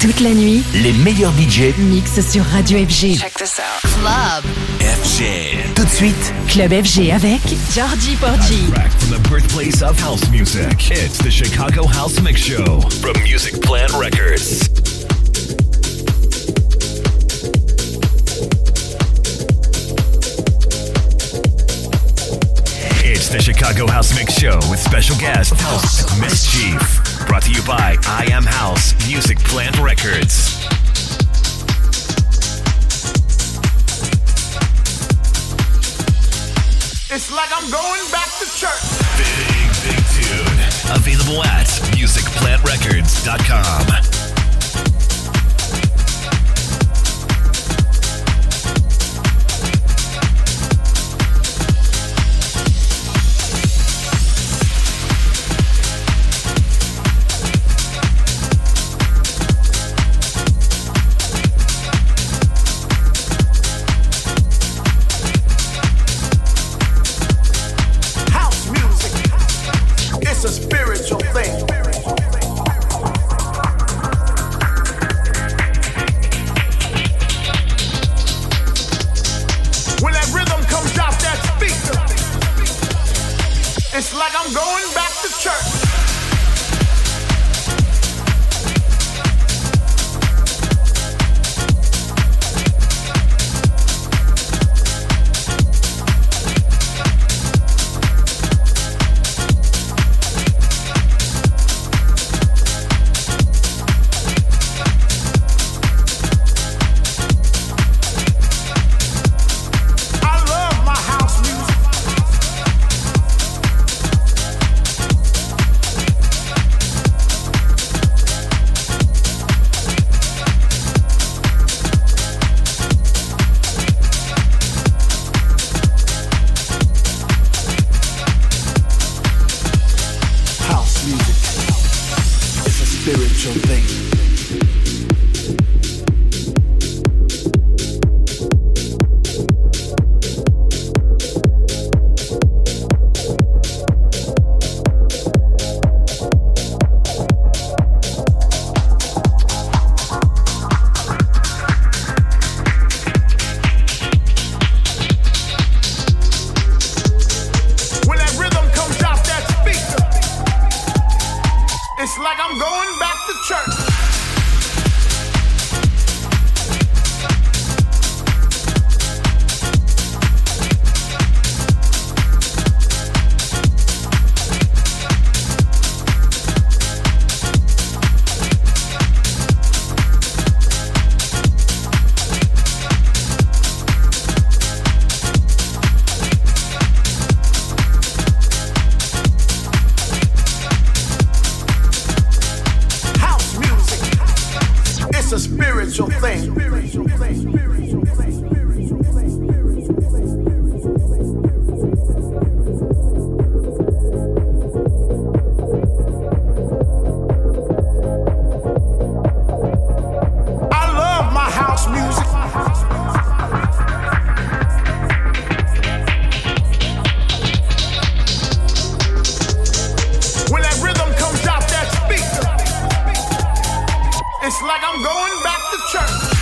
Toute la nuit, les meilleurs budgets mixent sur Radio FG. Check this out. Club FG. Tout de suite, Club FG avec Georgie Porgy. From the birthplace of house music, it's the Chicago House Mix Show from Music Plant Records. It's the Chicago House Mix Show with special guest host Mischief. Brought to you by I Am House Music Plant Records. It's like I'm going back to church. Big, big tune. Available at musicplantrecords.com. it's like I'm going back to church.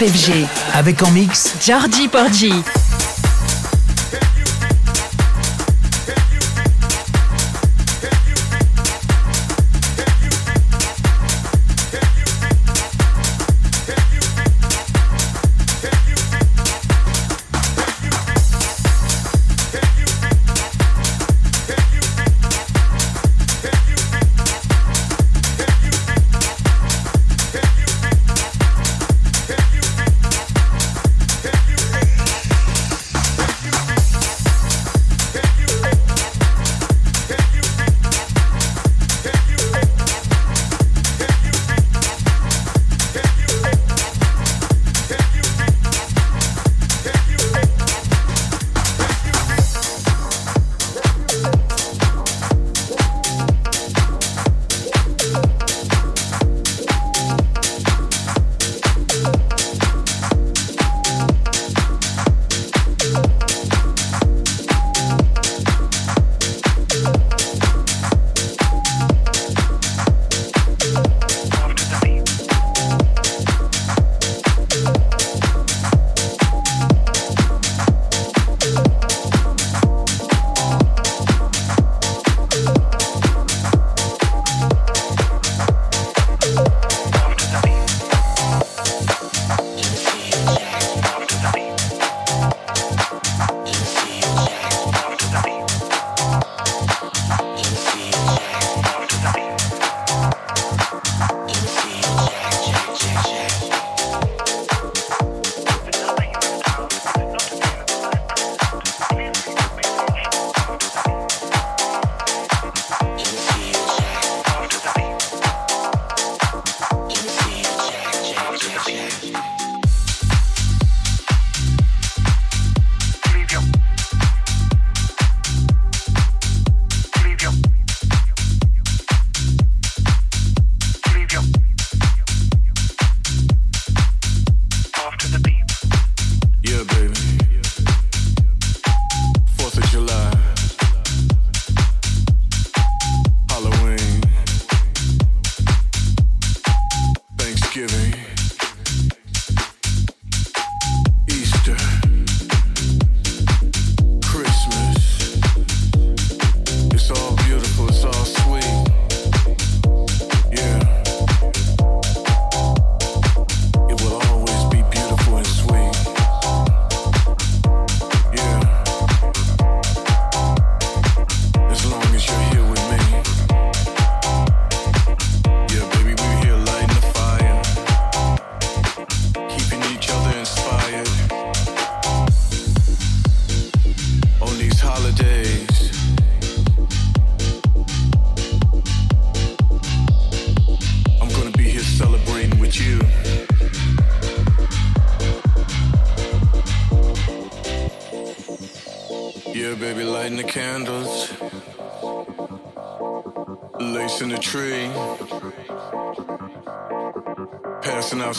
FG. Avec en mix Jordi Porgy.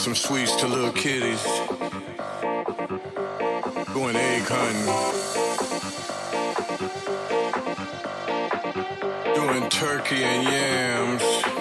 Some sweets to little kitties. Going egg hunting. Doing turkey and yams.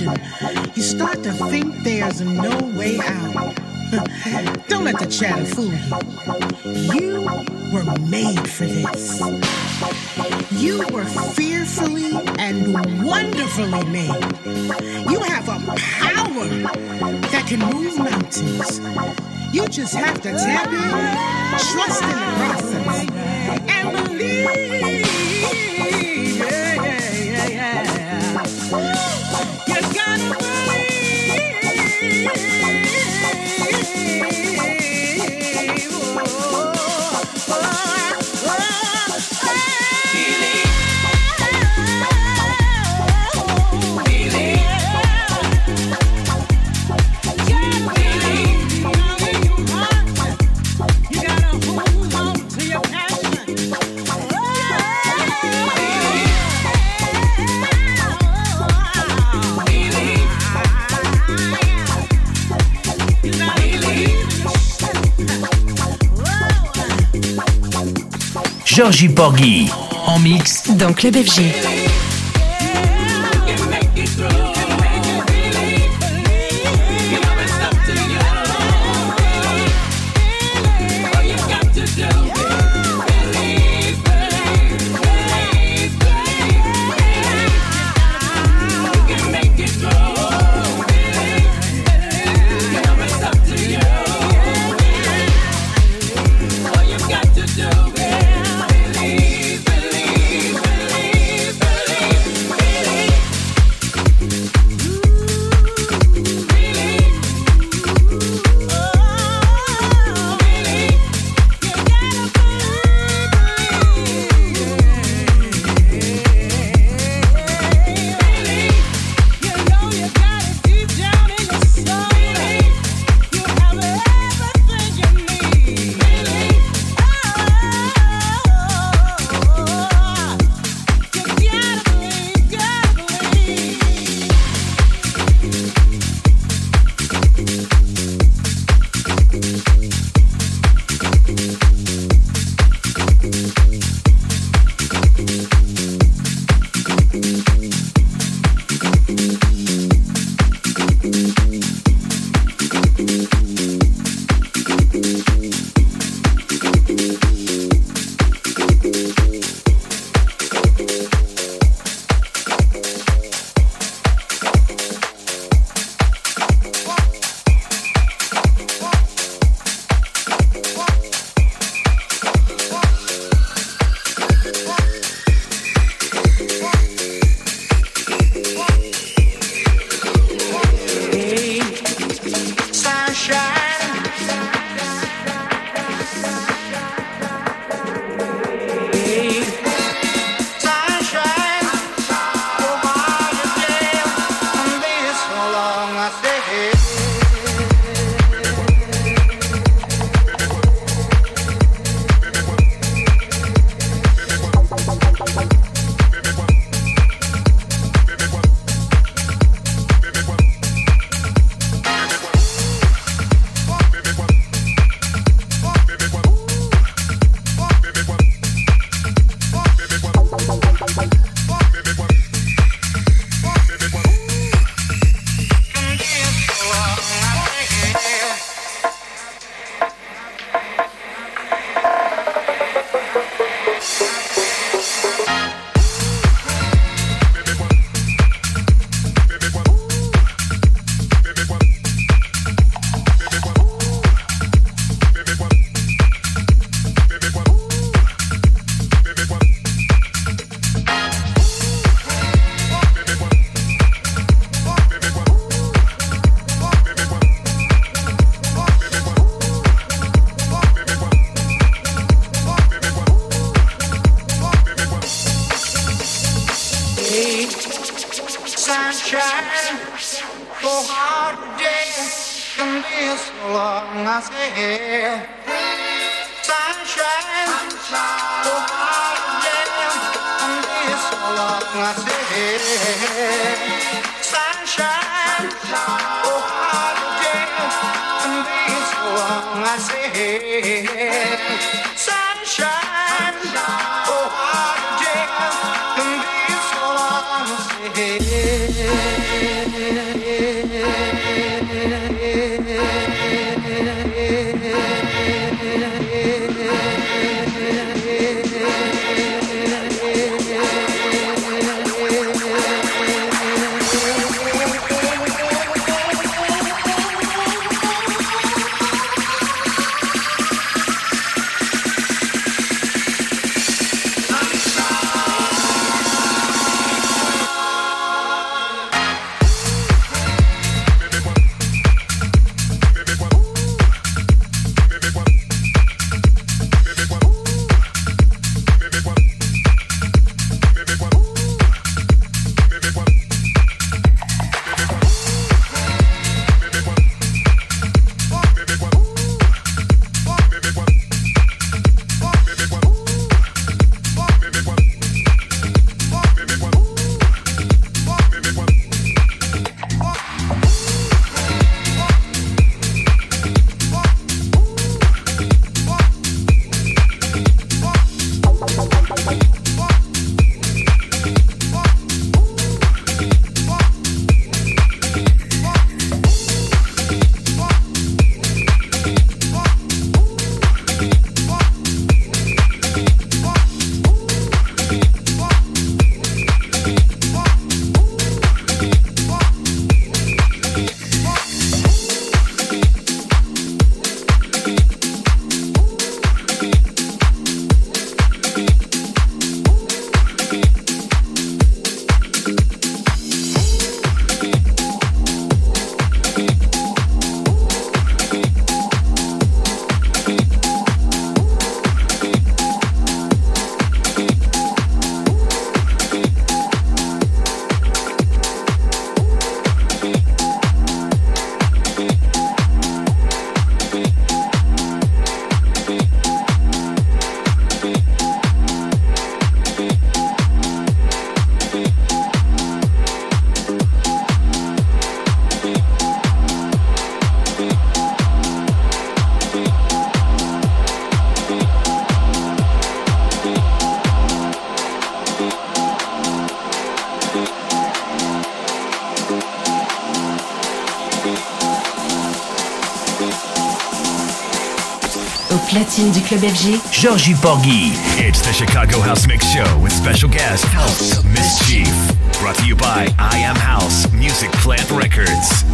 you start to think there's no way out. Don't let the chatter fool you. You were made for this. You were fearfully and wonderfully made. You have a power that can move mountains. You just have to tap in, trust in the process, and believe. got away. Georgie Porgy en mix dans Club FG. I say, sunshine. Go du club FG, Georgie Porgie. It's the Chicago House Mix Show with special guest House Mischief. Brought to you by I Am House Music Plant Records.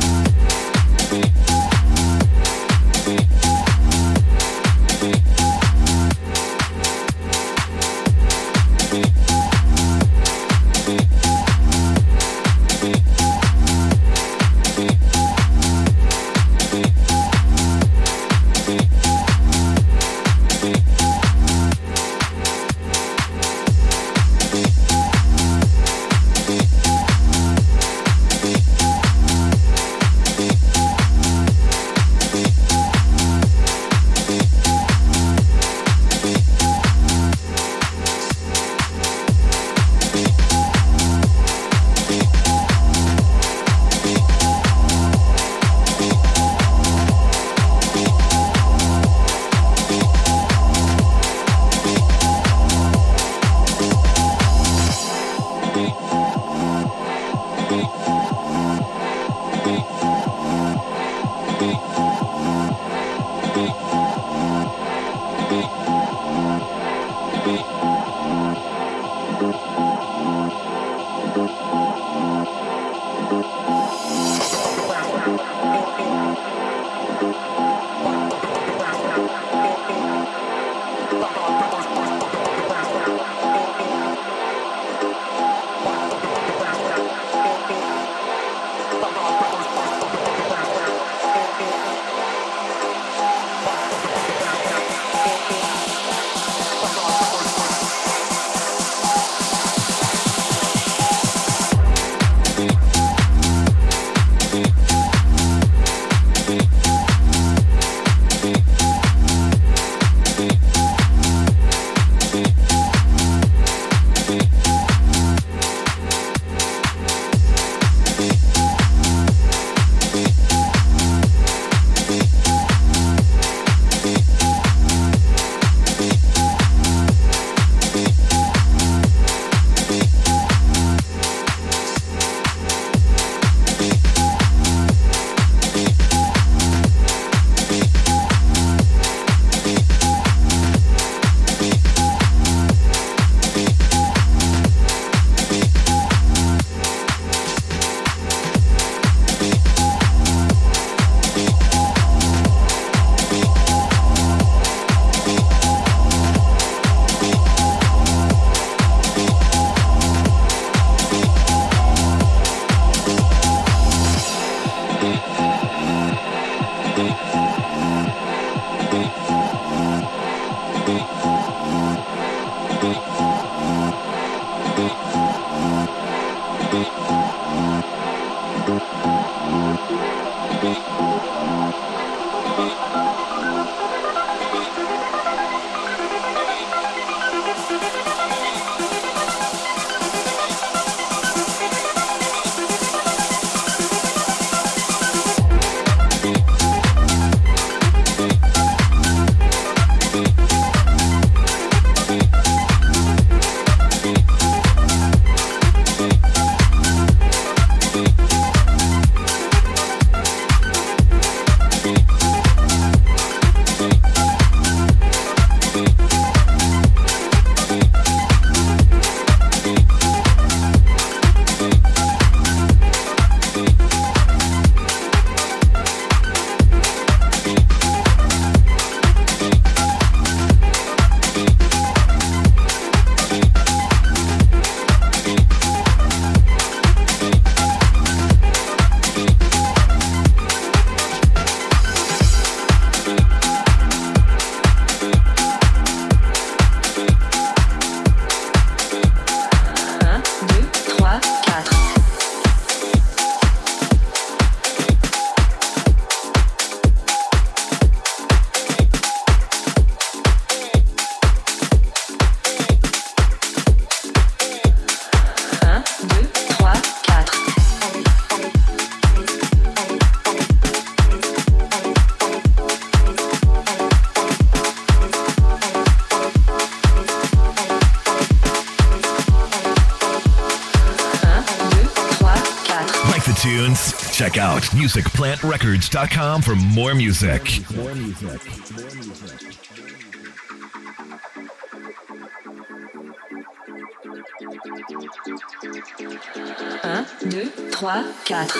Tunes? Check out musicplantrecords.com for more music. More music. Un, deux, trois, quatre.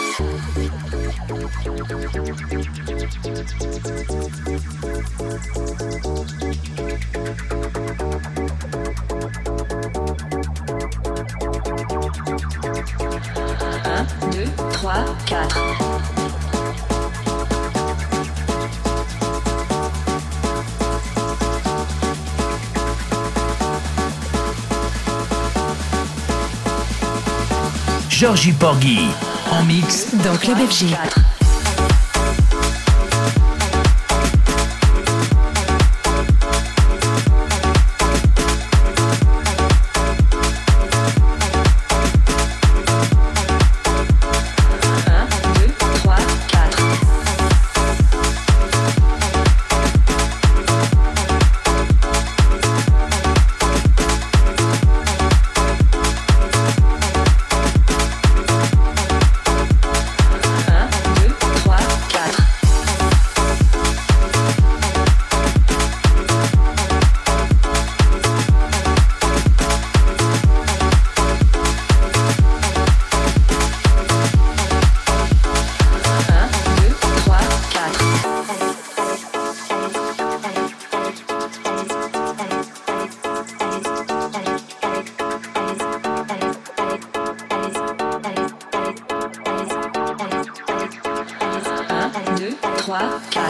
Georgie Porgy. En mix dans Club FG. Deux,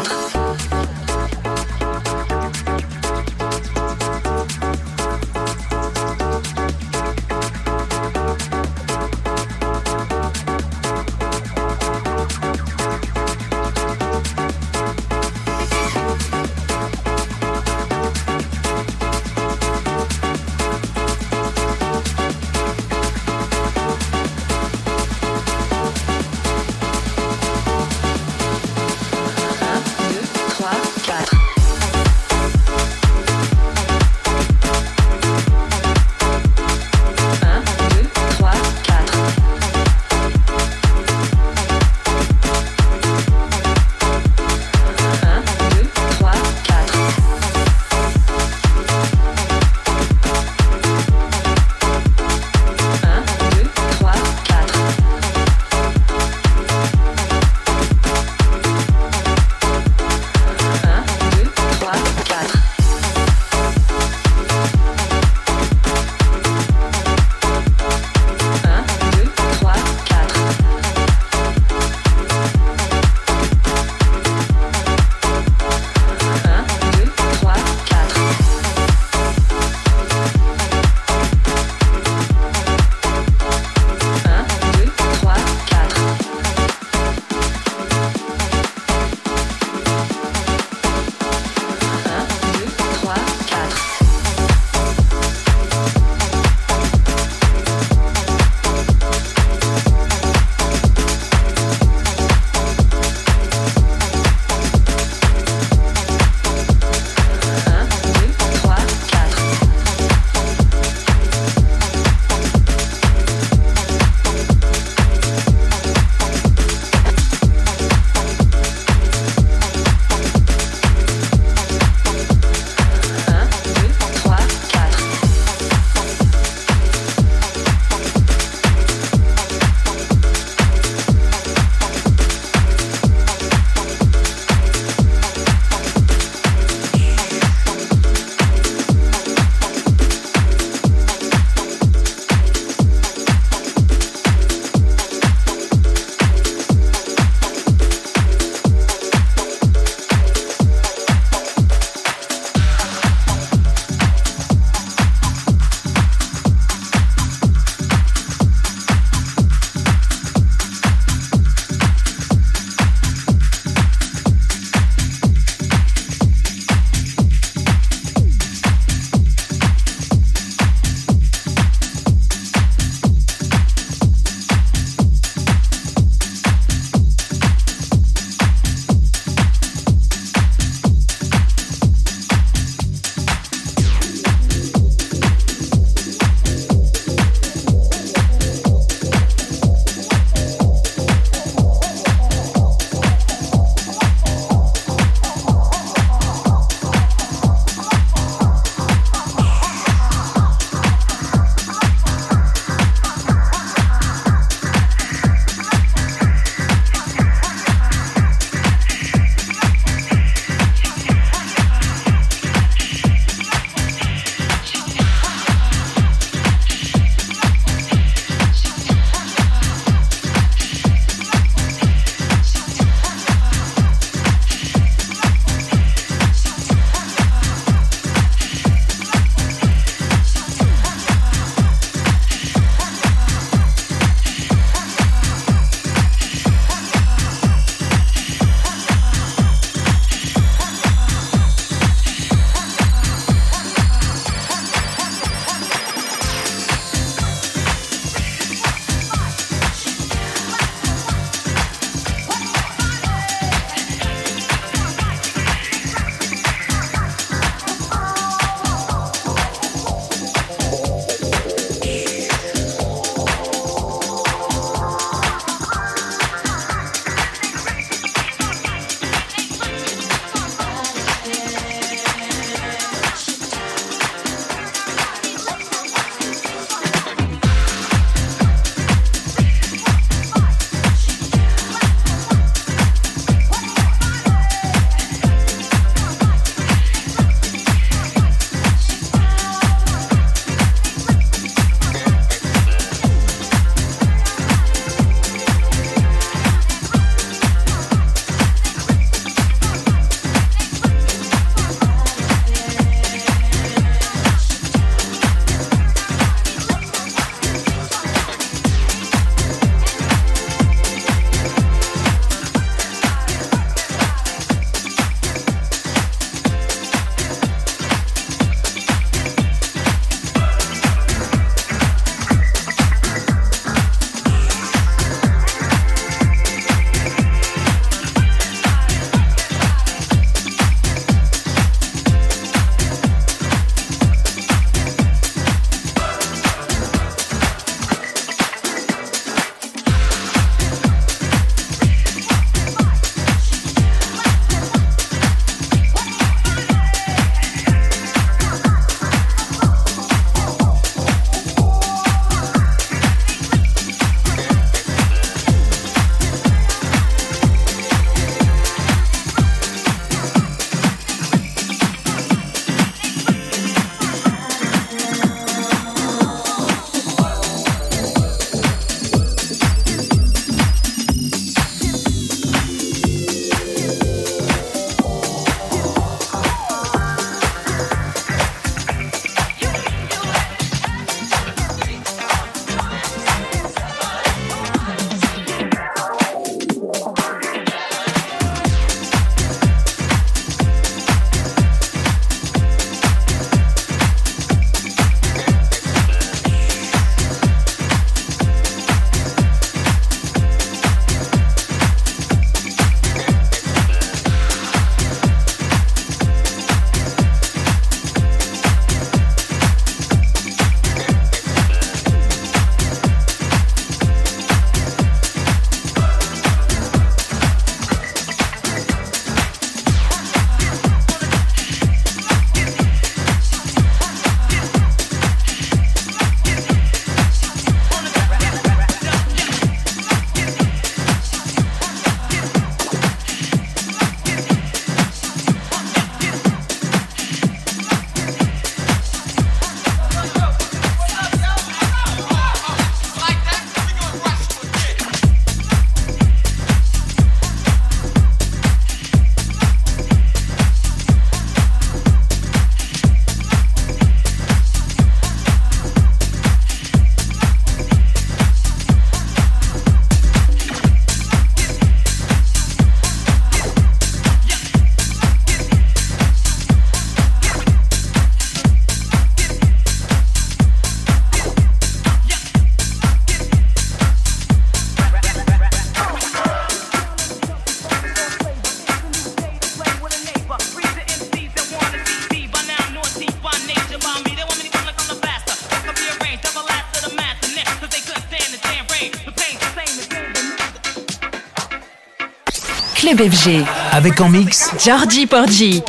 FG. Avec en mix Georgie Porgy.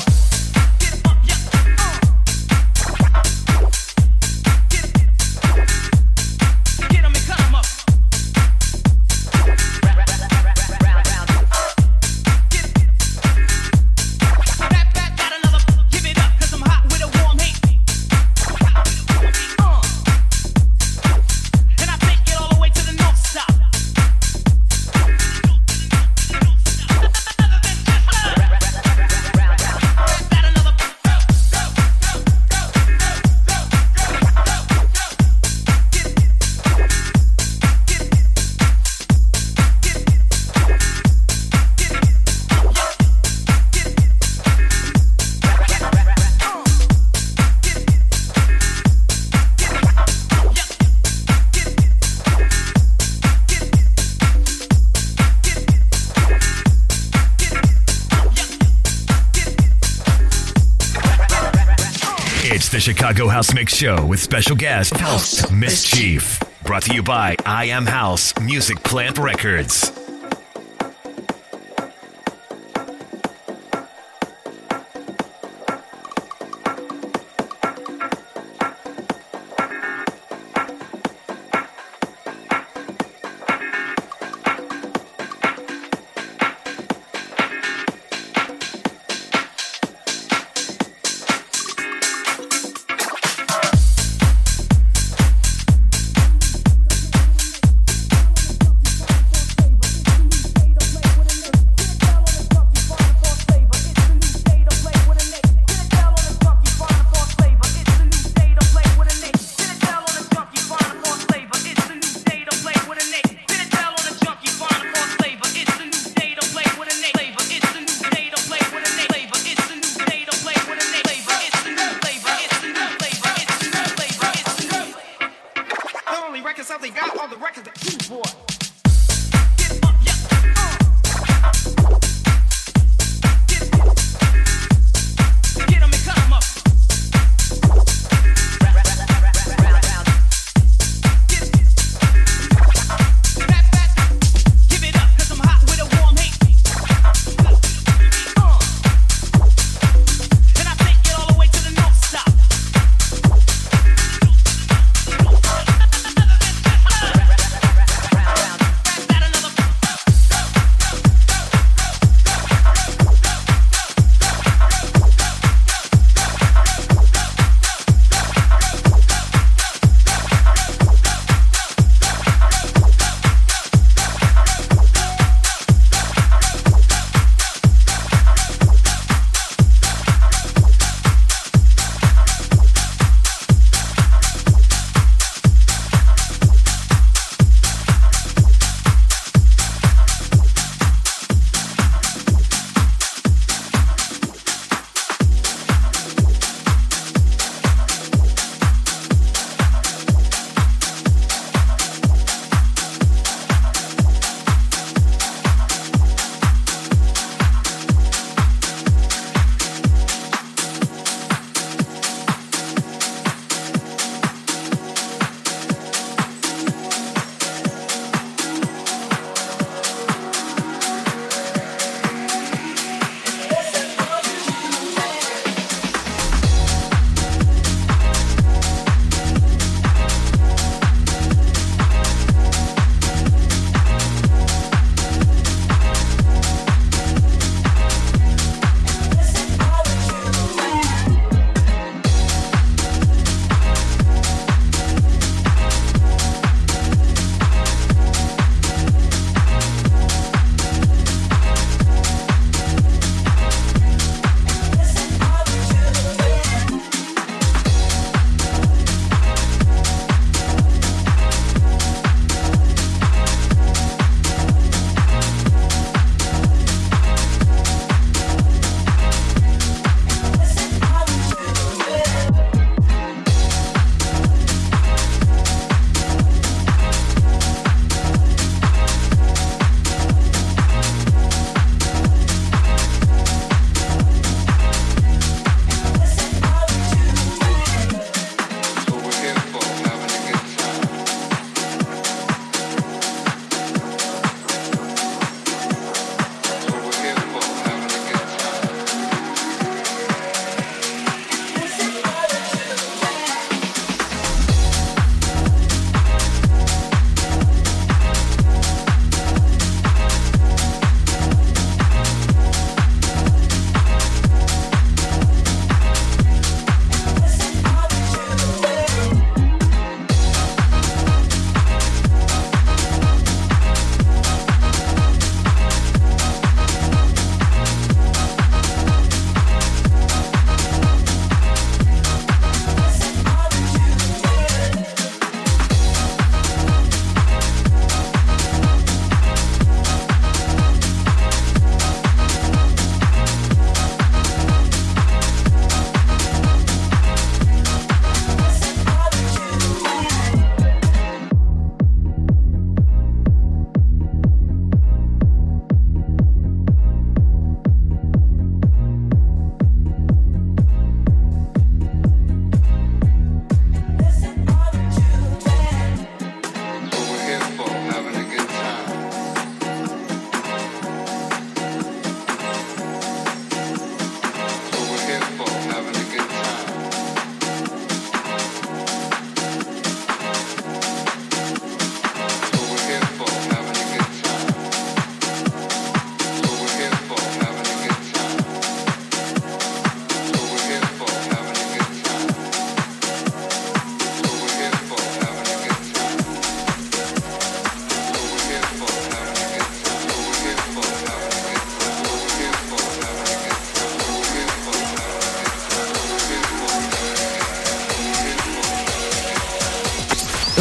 Chicago House Mix Show with special guest, host Mischief. Brought to you by I Am House Music Plant Records.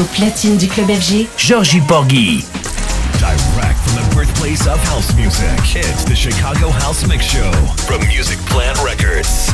Au platine du club FG, Georgie Porgy. Direct from the birthplace of house music, it's the Chicago House Mix Show from Music Plant Records.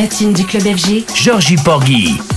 Platine du club FG, Georgie Porgy.